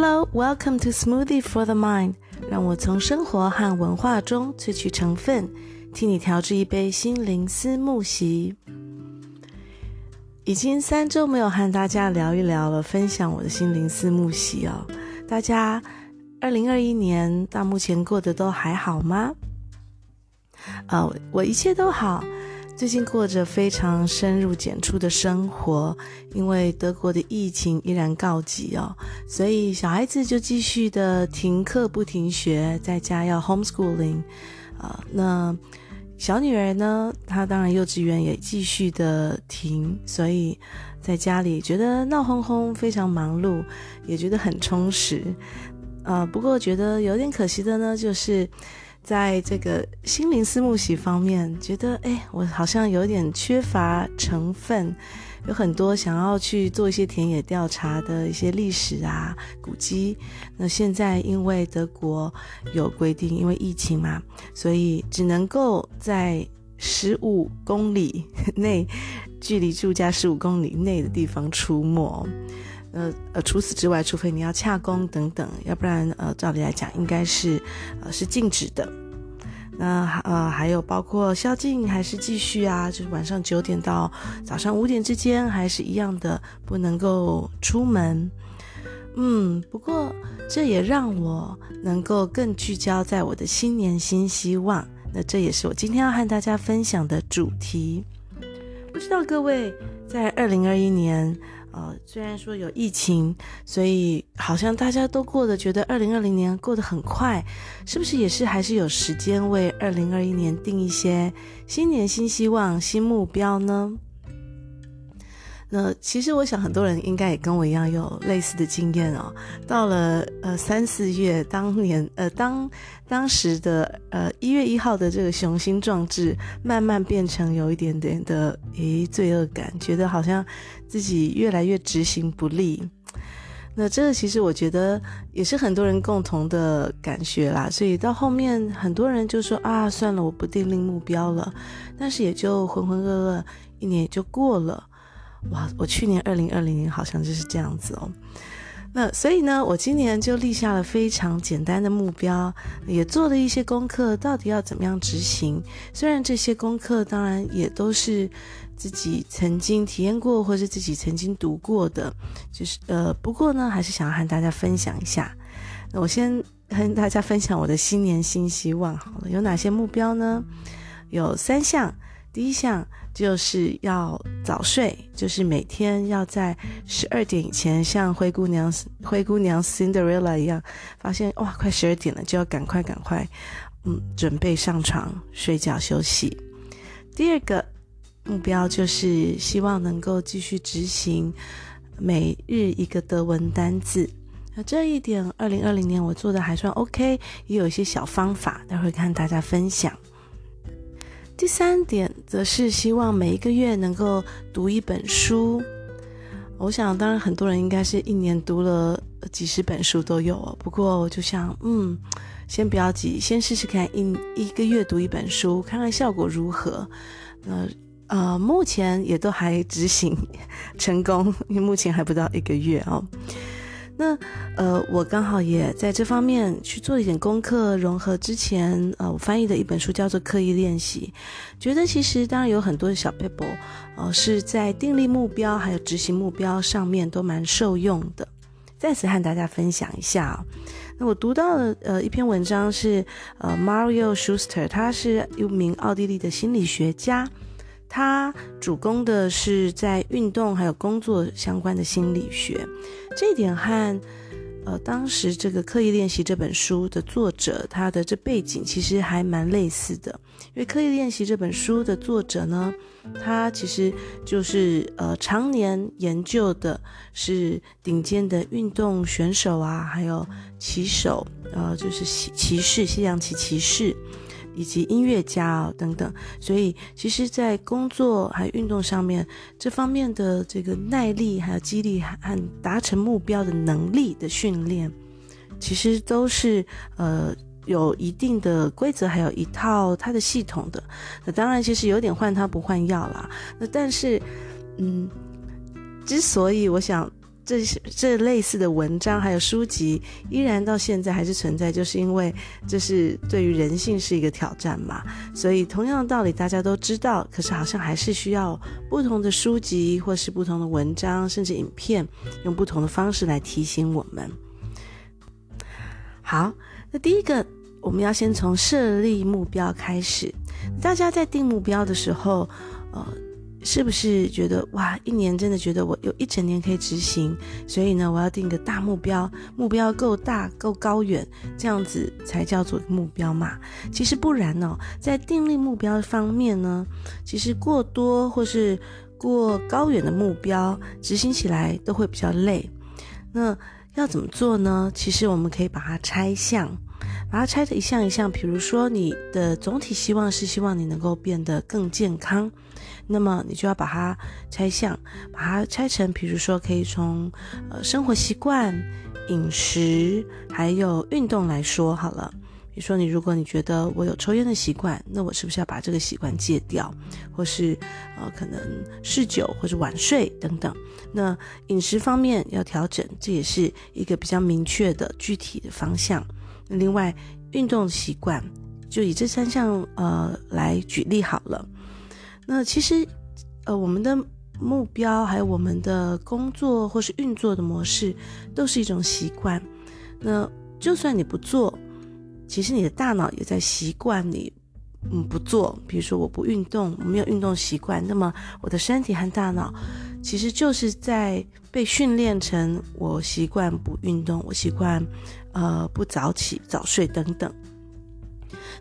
Hello, welcome to Smoothie for the Mind。让我从生活和文化中萃取成分，替你调制一杯心灵思慕昔。已经三周没有和大家聊一聊了，分享我的心灵思慕昔哦。大家二零二一年到目前过得都还好吗？呃，我一切都好。最近过着非常深入简出的生活，因为德国的疫情依然告急哦，所以小孩子就继续的停课不停学，在家要 homeschooling，啊、那小女儿呢，她当然幼稚园也继续的停，所以在家里觉得闹哄哄，非常忙碌，也觉得很充实，啊、不过觉得有点可惜的呢，就是。在这个心灵思慕昔方面，觉得哎，我好像有点缺乏成分，有很多想要去做一些田野调查的一些历史啊、古迹。那现在因为德国有规定，因为疫情嘛，所以只能够在十五公里内，距离住家十五公里内的地方出没。呃呃，除此之外，除非你要洽公等等，要不然呃，照理来讲应该是呃是禁止的。那呃还有包括宵禁还是继续啊，就是晚上九点到早上五点之间还是一样的不能够出门。嗯，不过这也让我能够更聚焦在我的新年新希望。那这也是我今天要和大家分享的主题。不知道各位在二零二一年。呃，虽然说有疫情，所以好像大家都过得觉得二零二零年过得很快，是不是也是还是有时间为二零二一年定一些新年新希望、新目标呢？那其实我想很多人应该也跟我一样有类似的经验哦。到了呃三四月，当年呃当当时的呃一月一号的这个雄心壮志，慢慢变成有一点点的诶罪恶感，觉得好像自己越来越执行不力。那这个其实我觉得也是很多人共同的感觉啦。所以到后面很多人就说啊，算了，我不订立目标了。但是也就浑浑噩噩一年也就过了。哇，我去年二零二零年好像就是这样子哦。那所以呢，我今年就立下了非常简单的目标，也做了一些功课，到底要怎么样执行。虽然这些功课当然也都是自己曾经体验过，或是自己曾经读过的，就是呃，不过呢，还是想要和大家分享一下。那我先和大家分享我的新年新希望好了，有哪些目标呢？有三项。第一项就是要早睡，就是每天要在十二点以前，像灰姑娘、灰姑娘 Cinderella 一样，发现哇，快十二点了，就要赶快赶快，嗯，准备上床睡觉休息。第二个目标就是希望能够继续执行每日一个德文单字。那这一点，二零二零年我做的还算 OK，也有一些小方法，待会跟大家分享。第三点则是希望每一个月能够读一本书。我想，当然很多人应该是一年读了几十本书都有。不过我就想，嗯，先不要急，先试试看一一个月读一本书，看看效果如何。那呃，目前也都还执行成功，因为目前还不到一个月哦。那呃，我刚好也在这方面去做一点功课，融合之前呃我翻译的一本书，叫做《刻意练习》，觉得其实当然有很多的小 paper，，呃，是在订立目标还有执行目标上面都蛮受用的。再次和大家分享一下哦。那我读到的呃一篇文章是呃 Mario Schuster，他是一名奥地利的心理学家。他主攻的是在运动还有工作相关的心理学，这一点和呃当时这个刻意练习这本书的作者他的这背景其实还蛮类似的，因为刻意练习这本书的作者呢，他其实就是呃常年研究的是顶尖的运动选手啊，还有骑手，呃就是骑骑士，西洋棋骑士。以及音乐家哦等等，所以其实，在工作还有运动上面，这方面的这个耐力、还有肌力和达成目标的能力的训练，其实都是呃有一定的规则，还有一套它的系统的。那当然，其实有点换汤不换药啦。那但是，嗯，之所以我想。这这类似的文章还有书籍，依然到现在还是存在，就是因为这是对于人性是一个挑战嘛。所以同样的道理大家都知道，可是好像还是需要不同的书籍或是不同的文章，甚至影片，用不同的方式来提醒我们。好，那第一个我们要先从设立目标开始。大家在定目标的时候，呃。是不是觉得哇，一年真的觉得我有一整年可以执行，所以呢，我要定个大目标，目标够大够高远，这样子才叫做目标嘛？其实不然哦，在订立目标方面呢，其实过多或是过高远的目标，执行起来都会比较累。那要怎么做呢？其实我们可以把它拆项，把它拆得一项一项。比如说，你的总体希望是希望你能够变得更健康。那么你就要把它拆项，把它拆成，比如说可以从呃生活习惯、饮食还有运动来说好了。比如说你如果你觉得我有抽烟的习惯，那我是不是要把这个习惯戒掉？或是呃可能嗜酒或者晚睡等等。那饮食方面要调整，这也是一个比较明确的具体的方向。另外运动习惯就以这三项呃来举例好了。那其实，呃，我们的目标还有我们的工作或是运作的模式，都是一种习惯。那就算你不做，其实你的大脑也在习惯你，嗯，不做。比如说我不运动，我没有运动习惯，那么我的身体和大脑，其实就是在被训练成我习惯不运动，我习惯，呃，不早起早睡等等。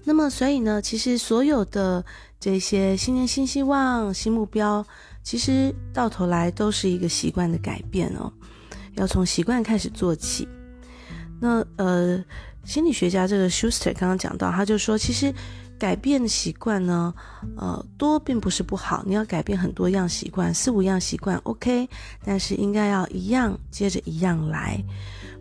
那么，所以呢，其实所有的这些新年新希望、新目标，其实到头来都是一个习惯的改变哦，要从习惯开始做起。那呃，心理学家这个 Schuster 刚刚讲到，他就说，其实改变习惯呢，呃，多并不是不好，你要改变很多样习惯，四五样习惯 OK，但是应该要一样接着一样来。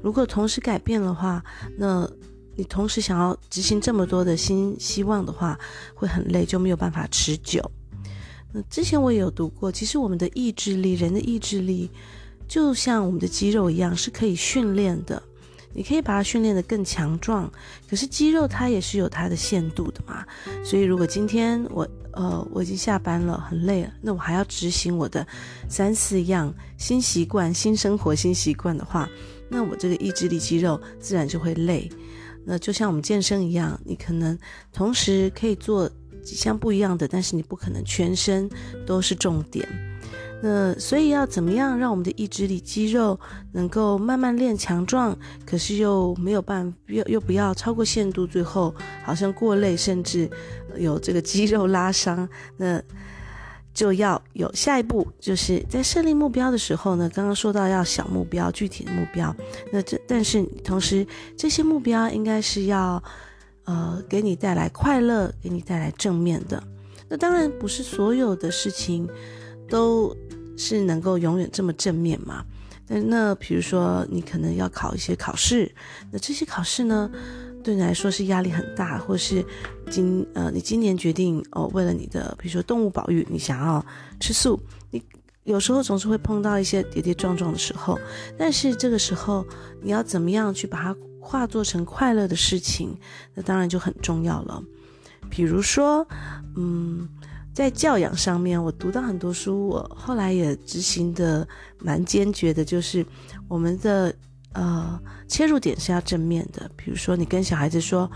如果同时改变的话，那你同时想要执行这么多的新希望的话，会很累，就没有办法持久。那之前我也有读过，其实我们的意志力，人的意志力，就像我们的肌肉一样，是可以训练的。你可以把它训练得更强壮，可是肌肉它也是有它的限度的嘛。所以如果今天我呃我已经下班了，很累了，那我还要执行我的三四样新习惯、新生活、新习惯的话，那我这个意志力肌肉自然就会累。那就像我们健身一样，你可能同时可以做几项不一样的，但是你不可能全身都是重点。那所以要怎么样让我们的意志力肌肉能够慢慢练强壮，可是又没有办法，又又不要超过限度，最后好像过累，甚至有这个肌肉拉伤。那就要有下一步，就是在设立目标的时候呢，刚刚说到要小目标、具体的目标。那这但是同时这些目标应该是要，呃，给你带来快乐，给你带来正面的。那当然不是所有的事情都是能够永远这么正面嘛。那那比如说你可能要考一些考试，那这些考试呢，对你来说是压力很大，或是今呃，你今年决定哦，为了你的比如说动物保育，你想要吃素，你有时候总是会碰到一些跌跌撞撞的时候，但是这个时候你要怎么样去把它化作成快乐的事情，那当然就很重要了。比如说，嗯，在教养上面，我读到很多书，我后来也执行的蛮坚决的，就是我们的。呃，切入点是要正面的。比如说，你跟小孩子说：“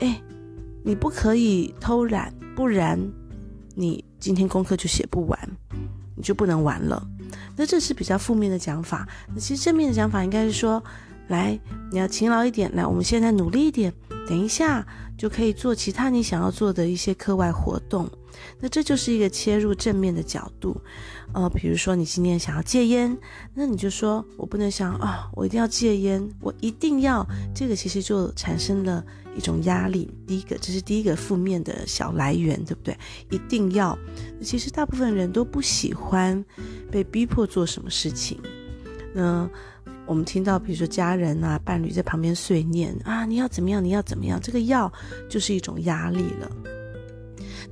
哎，你不可以偷懒，不然你今天功课就写不完，你就不能玩了。”那这是比较负面的讲法。那其实正面的讲法应该是说：“来，你要勤劳一点，来，我们现在努力一点，等一下就可以做其他你想要做的一些课外活动。”那这就是一个切入正面的角度。呃，比如说你今年想要戒烟，那你就说，我不能想啊，我一定要戒烟，我一定要这个，其实就产生了一种压力。第一个，这是第一个负面的小来源，对不对？一定要，其实大部分人都不喜欢被逼迫做什么事情。那我们听到，比如说家人啊、伴侣在旁边碎念啊，你要怎么样，你要怎么样，这个要就是一种压力了。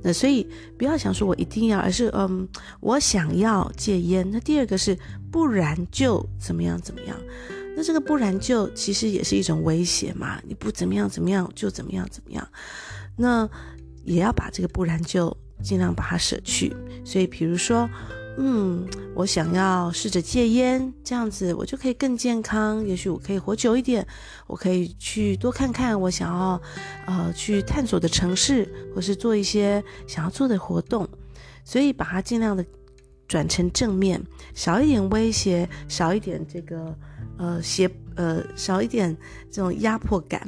那所以不要想说我一定要，而是嗯，我想要戒烟。那第二个是不然就怎么样怎么样。那这个不然就其实也是一种威胁嘛，你不怎么样怎么样就怎么样怎么样。那也要把这个不然就尽量把它舍去。所以比如说。嗯，我想要试着戒烟，这样子我就可以更健康。也许我可以活久一点，我可以去多看看我想要，呃，去探索的城市，或是做一些想要做的活动。所以把它尽量的转成正面，少一点威胁，少一点这个呃胁呃少一点这种压迫感。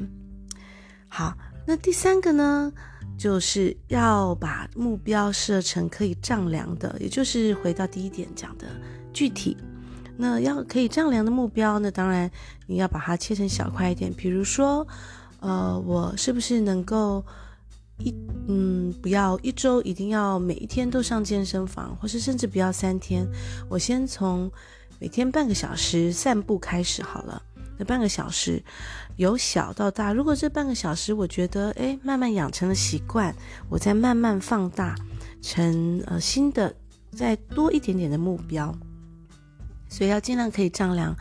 好，那第三个呢？就是要把目标设成可以丈量的，也就是回到第一点讲的具体。那要可以丈量的目标，那当然你要把它切成小块一点。比如说，呃，我是不是能够一嗯，不要一周一定要每一天都上健身房，或是甚至不要三天，我先从每天半个小时散步开始好了。那半个小时，由小到大，如果这半个小时我觉得，诶，慢慢养成了习惯，我再慢慢放大成呃新的，再多一点点的目标。所以要尽量可以丈量。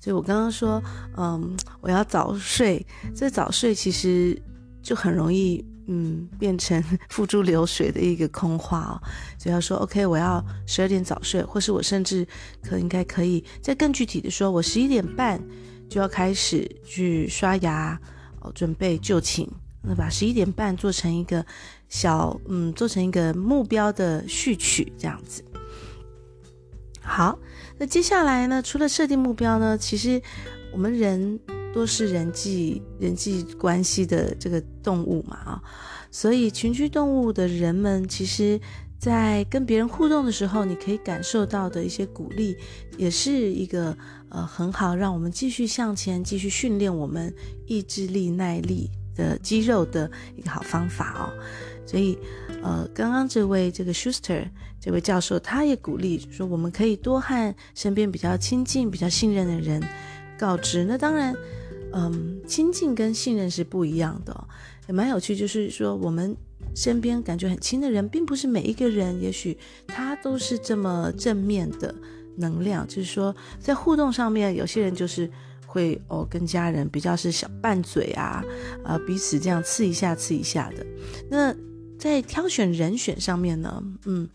所以我刚刚说，嗯，我要早睡，这早睡其实就很容易，嗯，变成 付诸流水的一个空话哦。所以要说，OK，我要十二点早睡，或是我甚至可应该可以再更具体的说，我十一点半。就要开始去刷牙哦，准备就寝。那把十一点半做成一个小，嗯，做成一个目标的序曲，这样子。好，那接下来呢，除了设定目标呢，其实我们人都是人际人际关系的这个动物嘛，啊，所以群居动物的人们，其实在跟别人互动的时候，你可以感受到的一些鼓励，也是一个。呃，很好，让我们继续向前，继续训练我们意志力、耐力的肌肉的一个好方法哦。所以，呃，刚刚这位这个 Schuster 这位教授，他也鼓励说，我们可以多和身边比较亲近、比较信任的人告知。那当然，嗯，亲近跟信任是不一样的，也蛮有趣。就是说，我们身边感觉很亲的人，并不是每一个人，也许他都是这么正面的。能量就是说，在互动上面，有些人就是会哦，跟家人比较是小拌嘴啊，呃，彼此这样刺一下刺一下的。那在挑选人选上面呢，嗯，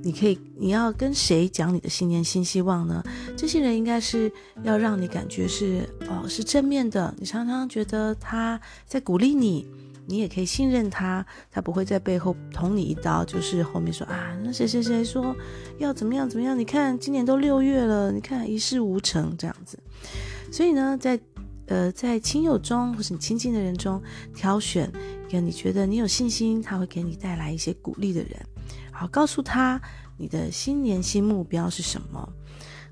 你可以你要跟谁讲你的新年新希望呢？这些人应该是要让你感觉是哦，是正面的，你常常觉得他在鼓励你。你也可以信任他，他不会在背后捅你一刀，就是后面说啊，那谁谁谁说要怎么样怎么样？你看今年都六月了，你看一事无成这样子。所以呢，在呃在亲友中或是你亲近的人中挑选一个你觉得你有信心，他会给你带来一些鼓励的人，好告诉他你的新年新目标是什么。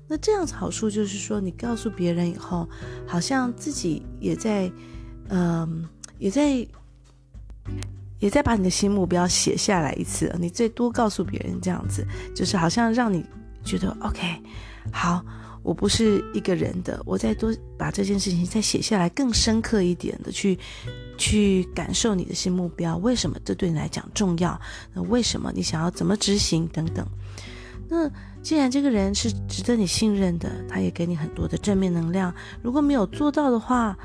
那这样子好处就是说，你告诉别人以后，好像自己也在嗯、也在。也再把你的新目标写下来一次，你最多告诉别人这样子，就是好像让你觉得 OK，好，我不是一个人的，我再多把这件事情再写下来，更深刻一点的去去感受你的新目标，为什么这对你来讲重要？那为什么你想要怎么执行等等？那既然这个人是值得你信任的，他也给你很多的正面能量，如果没有做到的话，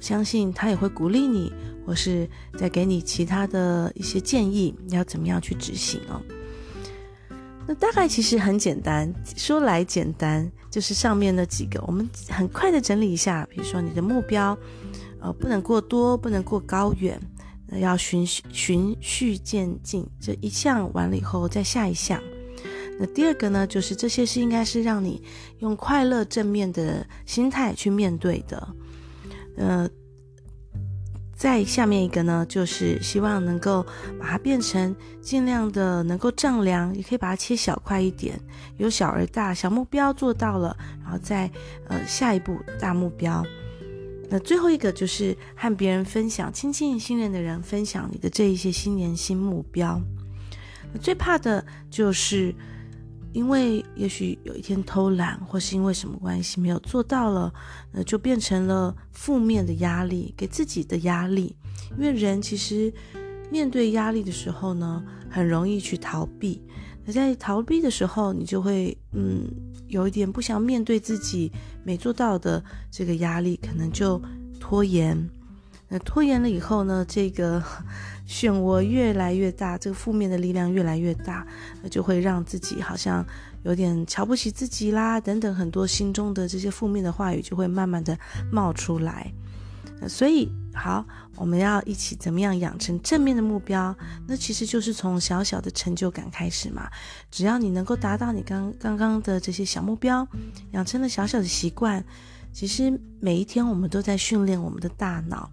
相信他也会鼓励你，或是再给你其他的一些建议，要怎么样去执行哦。那大概其实很简单，说来简单，就是上面那几个，我们很快的整理一下。比如说你的目标，呃，不能过多，不能过高远，要循循序渐进，这一项完了以后再下一项。那第二个呢，就是这些是应该是让你用快乐正面的心态去面对的。呃，再下面一个呢，就是希望能够把它变成尽量的能够丈量，也可以把它切小块一点，由小而大，小目标做到了，然后再呃下一步大目标。那最后一个就是和别人分享，亲近信任的人分享你的这一些新年新目标。最怕的就是。因为也许有一天偷懒，或是因为什么关系没有做到了，那就变成了负面的压力，给自己的压力。因为人其实面对压力的时候呢，很容易去逃避。那在逃避的时候，你就会嗯，有一点不想面对自己没做到的这个压力，可能就拖延。那拖延了以后呢，这个 漩涡越来越大，这个负面的力量越来越大，那就会让自己好像有点瞧不起自己啦，等等，很多心中的这些负面的话语就会慢慢的冒出来。所以，好，我们要一起怎么样养成正面的目标？那其实就是从小小的成就感开始嘛。只要你能够达到你刚刚刚的这些小目标，养成了小小的习惯，其实每一天我们都在训练我们的大脑。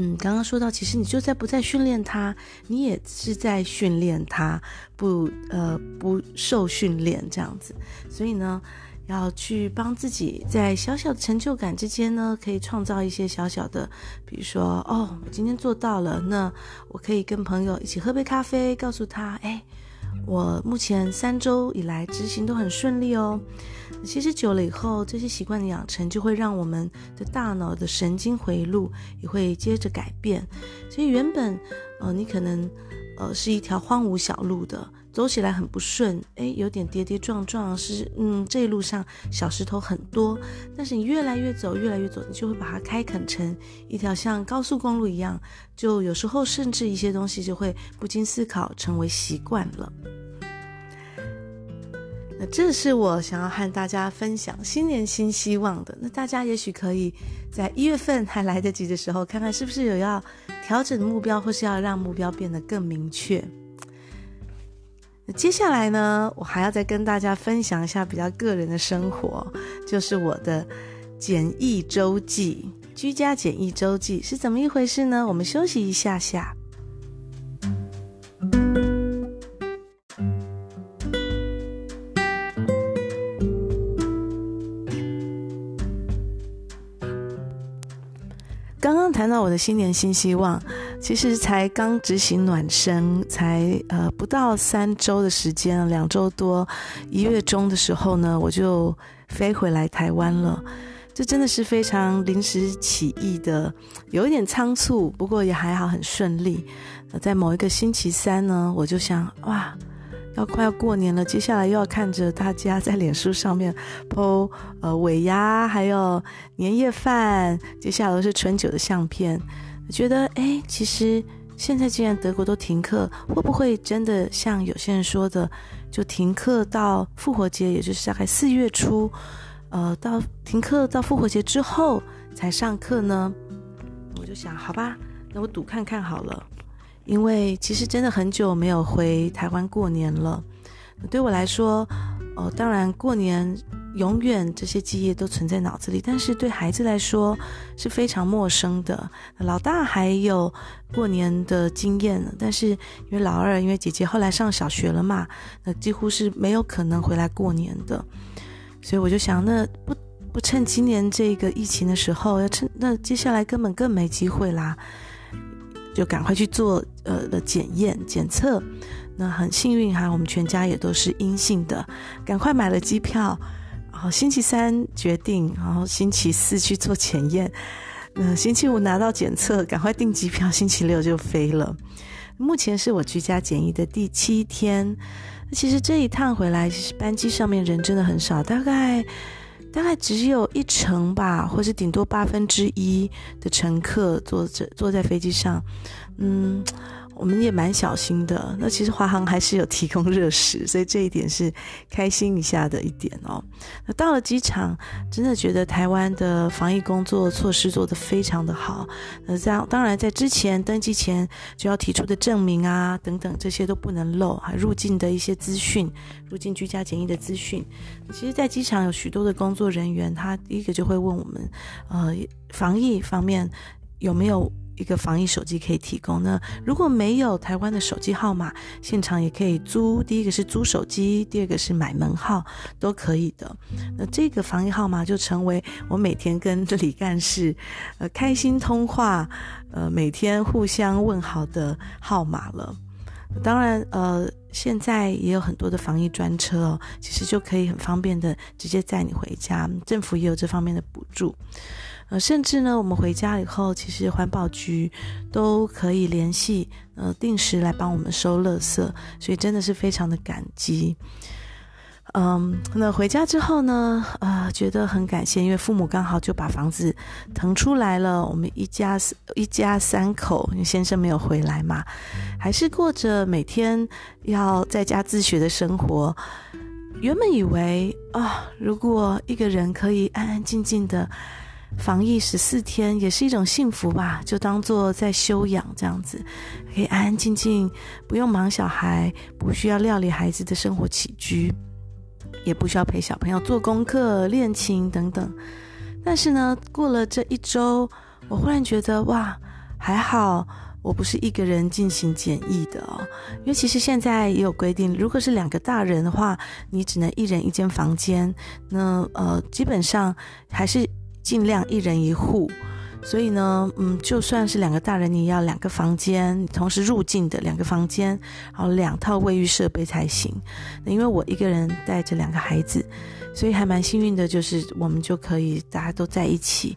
嗯，刚刚说到，其实你就在不再训练它，你也是在训练它，不呃不受训练这样子。所以呢，要去帮自己在小小的成就感之间呢，可以创造一些小小的，比如说哦，我今天做到了，那我可以跟朋友一起喝杯咖啡，告诉他，哎，我目前三周以来执行都很顺利哦。其实久了以后，这些习惯的养成就会让我们的大脑的神经回路也会接着改变。所以原本，呃，你可能，呃，是一条荒芜小路的，走起来很不顺，诶，有点跌跌撞撞，是，嗯，这一路上小石头很多。但是你越来越走，越来越走，你就会把它开垦成一条像高速公路一样，就有时候甚至一些东西就会不经思考成为习惯了。那这是我想要和大家分享新年新希望的。那大家也许可以在一月份还来得及的时候，看看是不是有要调整目标，或是要让目标变得更明确。那接下来呢，我还要再跟大家分享一下比较个人的生活，就是我的简易周记，居家简易周记是怎么一回事呢？我们休息一下下。谈到我的新年新希望，其实才刚执行暖身，才呃不到三周的时间，两周多，一月中的时候呢，我就飞回来台湾了。这真的是非常临时起意的，有一点仓促，不过也还好，很顺利。在某一个星期三呢，我就想，哇。要快要过年了，接下来又要看着大家在脸书上面 po 呃尾牙，还有年夜饭，接下来都是春酒的相片。我觉得，哎，其实现在既然德国都停课，会不会真的像有些人说的，就停课到复活节，也就是大概四月初，呃，到停课到复活节之后才上课呢？我就想，好吧，那我赌看看好了。因为其实真的很久没有回台湾过年了，对我来说，哦，当然过年永远这些记忆都存在脑子里，但是对孩子来说是非常陌生的。老大还有过年的经验，但是因为老二，因为姐姐后来上小学了嘛，那几乎是没有可能回来过年的，所以我就想，那不不趁今年这个疫情的时候，要趁那接下来根本更没机会啦。就赶快去做呃的检验检测，那很幸运哈，我们全家也都是阴性的，赶快买了机票，然后星期三决定，然后星期四去做检验，那星期五拿到检测，赶快订机票，星期六就飞了。目前是我居家检疫的第七天，其实这一趟回来，其实班机上面人真的很少，大概。大概只有一成吧，或是顶多八分之一的乘客坐着坐在飞机上，嗯。我们也蛮小心的。那其实华航还是有提供热食，所以这一点是开心一下的一点哦。那到了机场，真的觉得台湾的防疫工作措施做得非常的好。那这样当然在之前登机前就要提出的证明啊等等这些都不能漏，还入境的一些资讯，入境居家检疫的资讯。其实，在机场有许多的工作人员，他第一个就会问我们，呃，防疫方面有没有。一个防疫手机可以提供。那如果没有台湾的手机号码，现场也可以租。第一个是租手机，第二个是买门号，都可以的。那这个防疫号码就成为我每天跟这李干事呃开心通话，呃每天互相问好的号码了。当然呃现在也有很多的防疫专车哦，其实就可以很方便的直接载你回家，政府也有这方面的补助。呃，甚至呢，我们回家以后，其实环保局都可以联系，呃，定时来帮我们收垃圾，所以真的是非常的感激。嗯，那回家之后呢，呃，觉得很感谢，因为父母刚好就把房子腾出来了，我们一家一家三口，先生没有回来嘛，还是过着每天要在家自学的生活。原本以为啊，如果一个人可以安安静静的防疫十四天，也是一种幸福吧，就当做在休养这样子，可以安安静静，不用忙小孩，不需要料理孩子的生活起居。也不需要陪小朋友做功课、练琴等等，但是呢，过了这一周，我忽然觉得哇，还好我不是一个人进行检疫的哦，因为其实现在也有规定，如果是两个大人的话，你只能一人一间房间，那呃，基本上还是尽量一人一户。所以呢，嗯，就算是两个大人，你要两个房间，同时入境的两个房间，然后两套卫浴设备才行。那因为我一个人带着两个孩子，所以还蛮幸运的，就是我们就可以大家都在一起。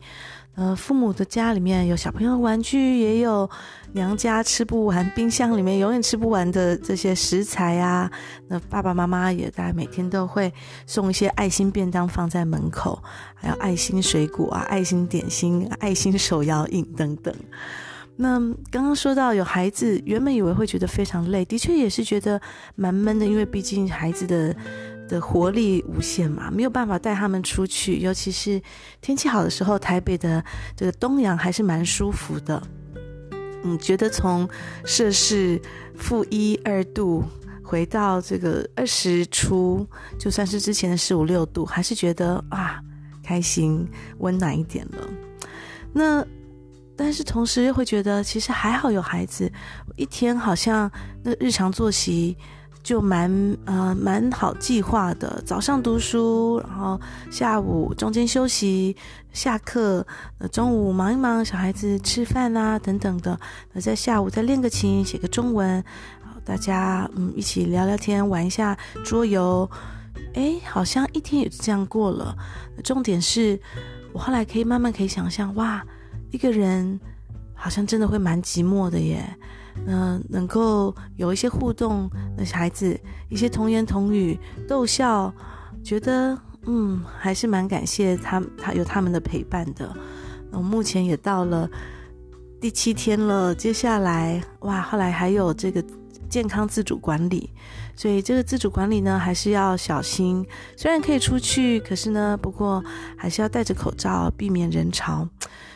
呃，父母的家里面有小朋友玩具，也有娘家吃不完，冰箱里面永远吃不完的这些食材啊。那爸爸妈妈也大概每天都会送一些爱心便当放在门口，还有爱心水果啊、爱心点心、爱心手摇饮等等。那刚刚说到有孩子，原本以为会觉得非常累，的确也是觉得蛮闷的，因为毕竟孩子的。的活力无限嘛，没有办法带他们出去，尤其是天气好的时候，台北的这个东阳还是蛮舒服的。嗯，觉得从摄氏负一二度回到这个二十出，就算是之前的十五六度，还是觉得啊开心温暖一点了。那但是同时又会觉得，其实还好有孩子，一天好像那日常作息。就蛮呃蛮好计划的，早上读书，然后下午中间休息，下课，呃中午忙一忙小孩子吃饭啊等等的，那在下午再练个琴，写个中文，大家嗯一起聊聊天，玩一下桌游，诶，好像一天也就这样过了。重点是我后来可以慢慢可以想象，哇，一个人好像真的会蛮寂寞的耶。嗯、能够有一些互动那些孩子，一些童言童语逗笑，觉得嗯，还是蛮感谢他，他有他们的陪伴的。我目前也到了第七天了，接下来哇，后来还有这个健康自主管理，所以这个自主管理呢，还是要小心。虽然可以出去，可是呢，不过还是要戴着口罩，避免人潮。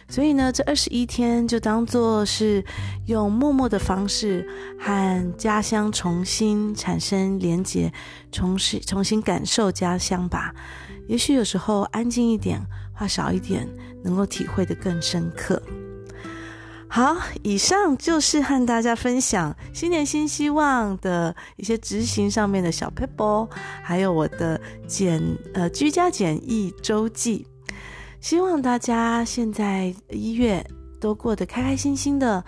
所以呢，这二十一天就当做是用默默的方式和家乡重新产生连结，重新重新感受家乡吧。也许有时候安静一点，话少一点，能够体会得更深刻。好，以上就是和大家分享新年新希望的一些执行上面的小撇步，还有我的简呃居家简易周记。希望大家现在一月都过得开开心心的，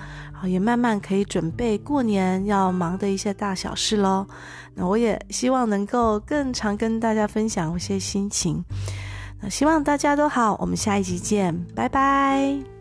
也慢慢可以准备过年要忙的一些大小事喽。那我也希望能够更常跟大家分享一些心情。那希望大家都好，我们下一集见，拜拜。